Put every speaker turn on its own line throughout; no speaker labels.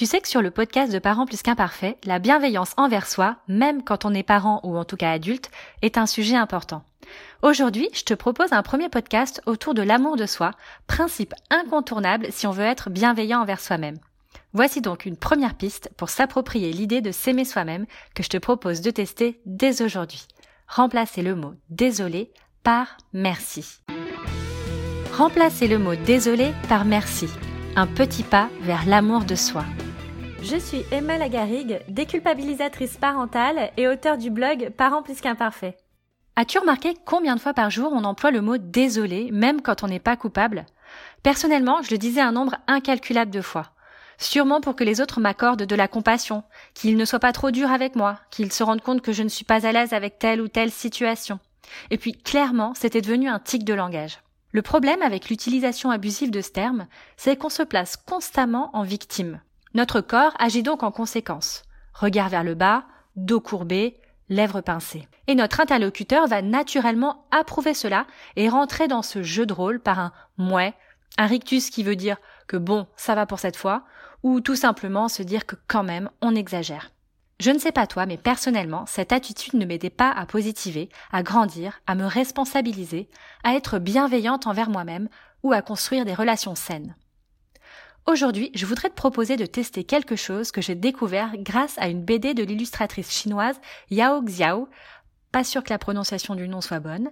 Tu sais que sur le podcast de Parents plus qu'imparfaits, la bienveillance envers soi, même quand on est parent ou en tout cas adulte, est un sujet important. Aujourd'hui, je te propose un premier podcast autour de l'amour de soi, principe incontournable si on veut être bienveillant envers soi-même. Voici donc une première piste pour s'approprier l'idée de s'aimer soi-même que je te propose de tester dès aujourd'hui. Remplacer le mot désolé par merci. Remplacer le mot désolé par merci. Un petit pas vers l'amour de soi. Je suis Emma Lagarigue, déculpabilisatrice parentale et auteure du blog Parents plus qu'imparfaits. As-tu remarqué combien de fois par jour on emploie le mot désolé, même quand on n'est pas coupable? Personnellement, je le disais un nombre incalculable de fois. Sûrement pour que les autres m'accordent de la compassion, qu'ils ne soient pas trop durs avec moi, qu'ils se rendent compte que je ne suis pas à l'aise avec telle ou telle situation. Et puis, clairement, c'était devenu un tic de langage. Le problème avec l'utilisation abusive de ce terme, c'est qu'on se place constamment en victime. Notre corps agit donc en conséquence. Regard vers le bas, dos courbé, lèvres pincées. Et notre interlocuteur va naturellement approuver cela et rentrer dans ce jeu de rôle par un mouais, un rictus qui veut dire que bon, ça va pour cette fois, ou tout simplement se dire que quand même on exagère. Je ne sais pas toi, mais personnellement, cette attitude ne m'aidait pas à positiver, à grandir, à me responsabiliser, à être bienveillante envers moi-même ou à construire des relations saines. Aujourd'hui, je voudrais te proposer de tester quelque chose que j'ai découvert grâce à une BD de l'illustratrice chinoise Yao Xiao. Pas sûr que la prononciation du nom soit bonne.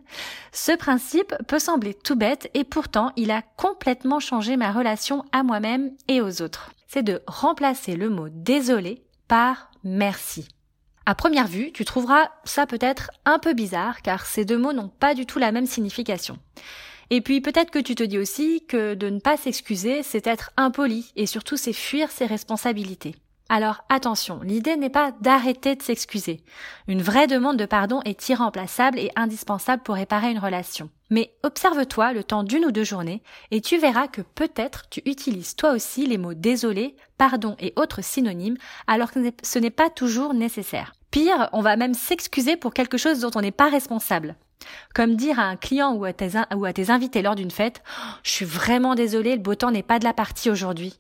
Ce principe peut sembler tout bête et pourtant il a complètement changé ma relation à moi-même et aux autres. C'est de remplacer le mot désolé par merci. À première vue, tu trouveras ça peut-être un peu bizarre car ces deux mots n'ont pas du tout la même signification. Et puis peut-être que tu te dis aussi que de ne pas s'excuser, c'est être impoli et surtout c'est fuir ses responsabilités. Alors attention, l'idée n'est pas d'arrêter de s'excuser. Une vraie demande de pardon est irremplaçable et indispensable pour réparer une relation. Mais observe-toi le temps d'une ou deux journées et tu verras que peut-être tu utilises toi aussi les mots désolé, pardon et autres synonymes alors que ce n'est pas toujours nécessaire. Pire, on va même s'excuser pour quelque chose dont on n'est pas responsable. Comme dire à un client ou à tes, invités lors d'une fête, je suis vraiment désolé, le beau temps n'est pas de la partie aujourd'hui.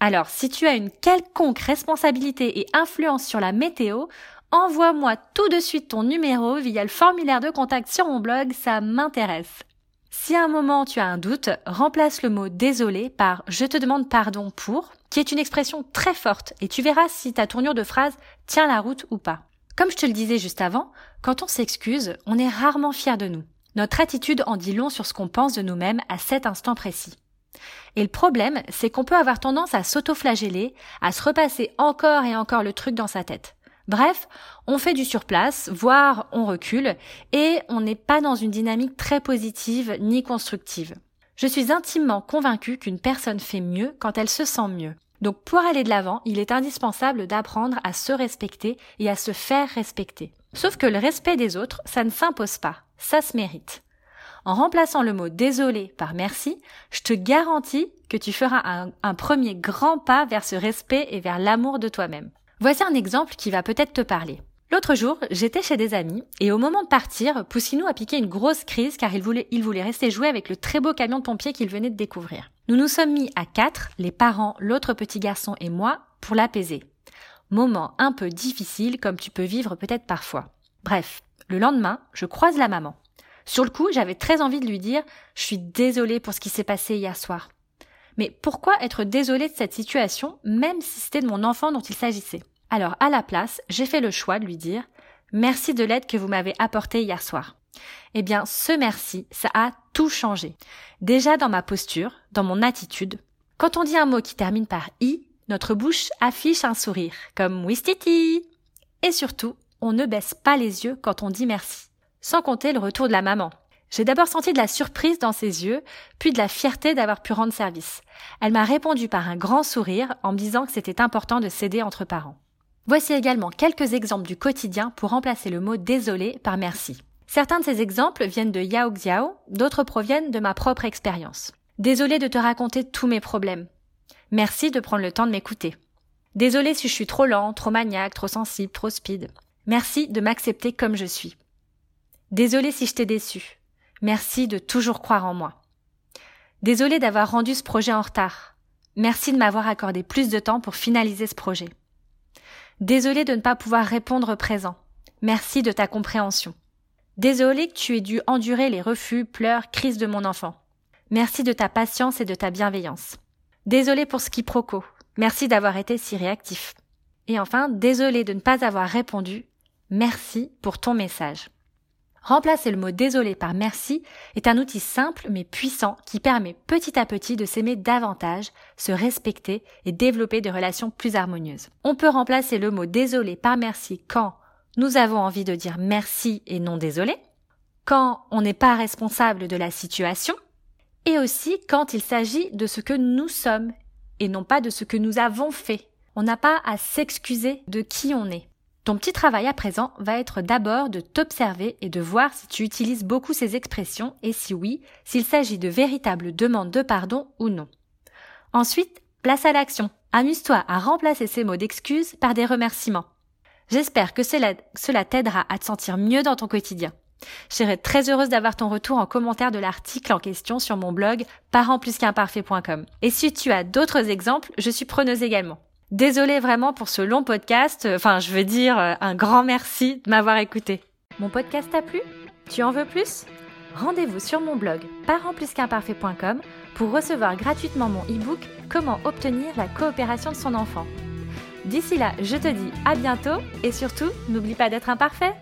Alors, si tu as une quelconque responsabilité et influence sur la météo, envoie-moi tout de suite ton numéro via le formulaire de contact sur mon blog, ça m'intéresse. Si à un moment tu as un doute, remplace le mot désolé par je te demande pardon pour, qui est une expression très forte et tu verras si ta tournure de phrase tient la route ou pas. Comme je te le disais juste avant, quand on s'excuse, on est rarement fier de nous. Notre attitude en dit long sur ce qu'on pense de nous-mêmes à cet instant précis. Et le problème, c'est qu'on peut avoir tendance à s'auto-flageller, à se repasser encore et encore le truc dans sa tête. Bref, on fait du surplace, voire on recule, et on n'est pas dans une dynamique très positive ni constructive. Je suis intimement convaincue qu'une personne fait mieux quand elle se sent mieux. Donc pour aller de l'avant, il est indispensable d'apprendre à se respecter et à se faire respecter. Sauf que le respect des autres, ça ne s'impose pas, ça se mérite. En remplaçant le mot désolé par merci, je te garantis que tu feras un, premier grand pas vers ce respect et vers l'amour de toi-même. Voici un exemple qui va peut-être te parler. L'autre jour, j'étais chez des amis et au moment de partir, Poussinou a piqué une grosse crise car il voulait, il voulait rester jouer avec le très beau camion de pompiers qu'il venait de découvrir. Nous nous sommes mis à quatre, les parents, l'autre petit garçon et moi, pour l'apaiser. Moment un peu difficile comme tu peux vivre peut-être parfois. Bref, le lendemain, je croise la maman. Sur le coup, j'avais très envie de lui dire Je suis désolée pour ce qui s'est passé hier soir. Mais pourquoi être désolée de cette situation, même si c'était de mon enfant dont il s'agissait? Alors, à la place, j'ai fait le choix de lui dire Merci de l'aide que vous m'avez apportée hier soir. Eh bien, ce merci, ça a tout changé. Déjà dans ma posture, dans mon attitude. Quand on dit un mot qui termine par i, notre bouche affiche un sourire, comme Wistiti. Et surtout, on ne baisse pas les yeux quand on dit merci. Sans compter le retour de la maman. J'ai d'abord senti de la surprise dans ses yeux, puis de la fierté d'avoir pu rendre service. Elle m'a répondu par un grand sourire en me disant que c'était important de s'aider entre parents. Voici également quelques exemples du quotidien pour remplacer le mot désolé par merci. Certains de ces exemples viennent de Yao Xiao, d'autres proviennent de ma propre expérience. Désolé de te raconter tous mes problèmes. Merci de prendre le temps de m'écouter. Désolé si je suis trop lent, trop maniaque, trop sensible, trop speed. Merci de m'accepter comme je suis. Désolé si je t'ai déçu. Merci de toujours croire en moi. Désolé d'avoir rendu ce projet en retard. Merci de m'avoir accordé plus de temps pour finaliser ce projet. Désolé de ne pas pouvoir répondre présent. Merci de ta compréhension. Désolé que tu aies dû endurer les refus, pleurs, crises de mon enfant. Merci de ta patience et de ta bienveillance. Désolé pour ce quiproquo. Merci d'avoir été si réactif. Et enfin, désolé de ne pas avoir répondu. Merci pour ton message. Remplacer le mot désolé par merci est un outil simple mais puissant qui permet petit à petit de s'aimer davantage, se respecter et développer des relations plus harmonieuses. On peut remplacer le mot désolé par merci quand nous avons envie de dire merci et non désolé, quand on n'est pas responsable de la situation, et aussi quand il s'agit de ce que nous sommes et non pas de ce que nous avons fait. On n'a pas à s'excuser de qui on est. Ton petit travail à présent va être d'abord de t'observer et de voir si tu utilises beaucoup ces expressions et si oui, s'il s'agit de véritables demandes de pardon ou non. Ensuite, place à l'action. Amuse-toi à remplacer ces mots d'excuses par des remerciements. J'espère que cela, t'aidera à te sentir mieux dans ton quotidien. Je serai très heureuse d'avoir ton retour en commentaire de l'article en question sur mon blog parentsplusqu'imparfait.com. Et si tu as d'autres exemples, je suis preneuse également. Désolée vraiment pour ce long podcast. Enfin, je veux dire euh, un grand merci de m'avoir écouté. Mon podcast t'a plu? Tu en veux plus? Rendez-vous sur mon blog parentplusqu'imparfait.com pour recevoir gratuitement mon e-book Comment obtenir la coopération de son enfant. D'ici là, je te dis à bientôt et surtout, n'oublie pas d'être imparfait.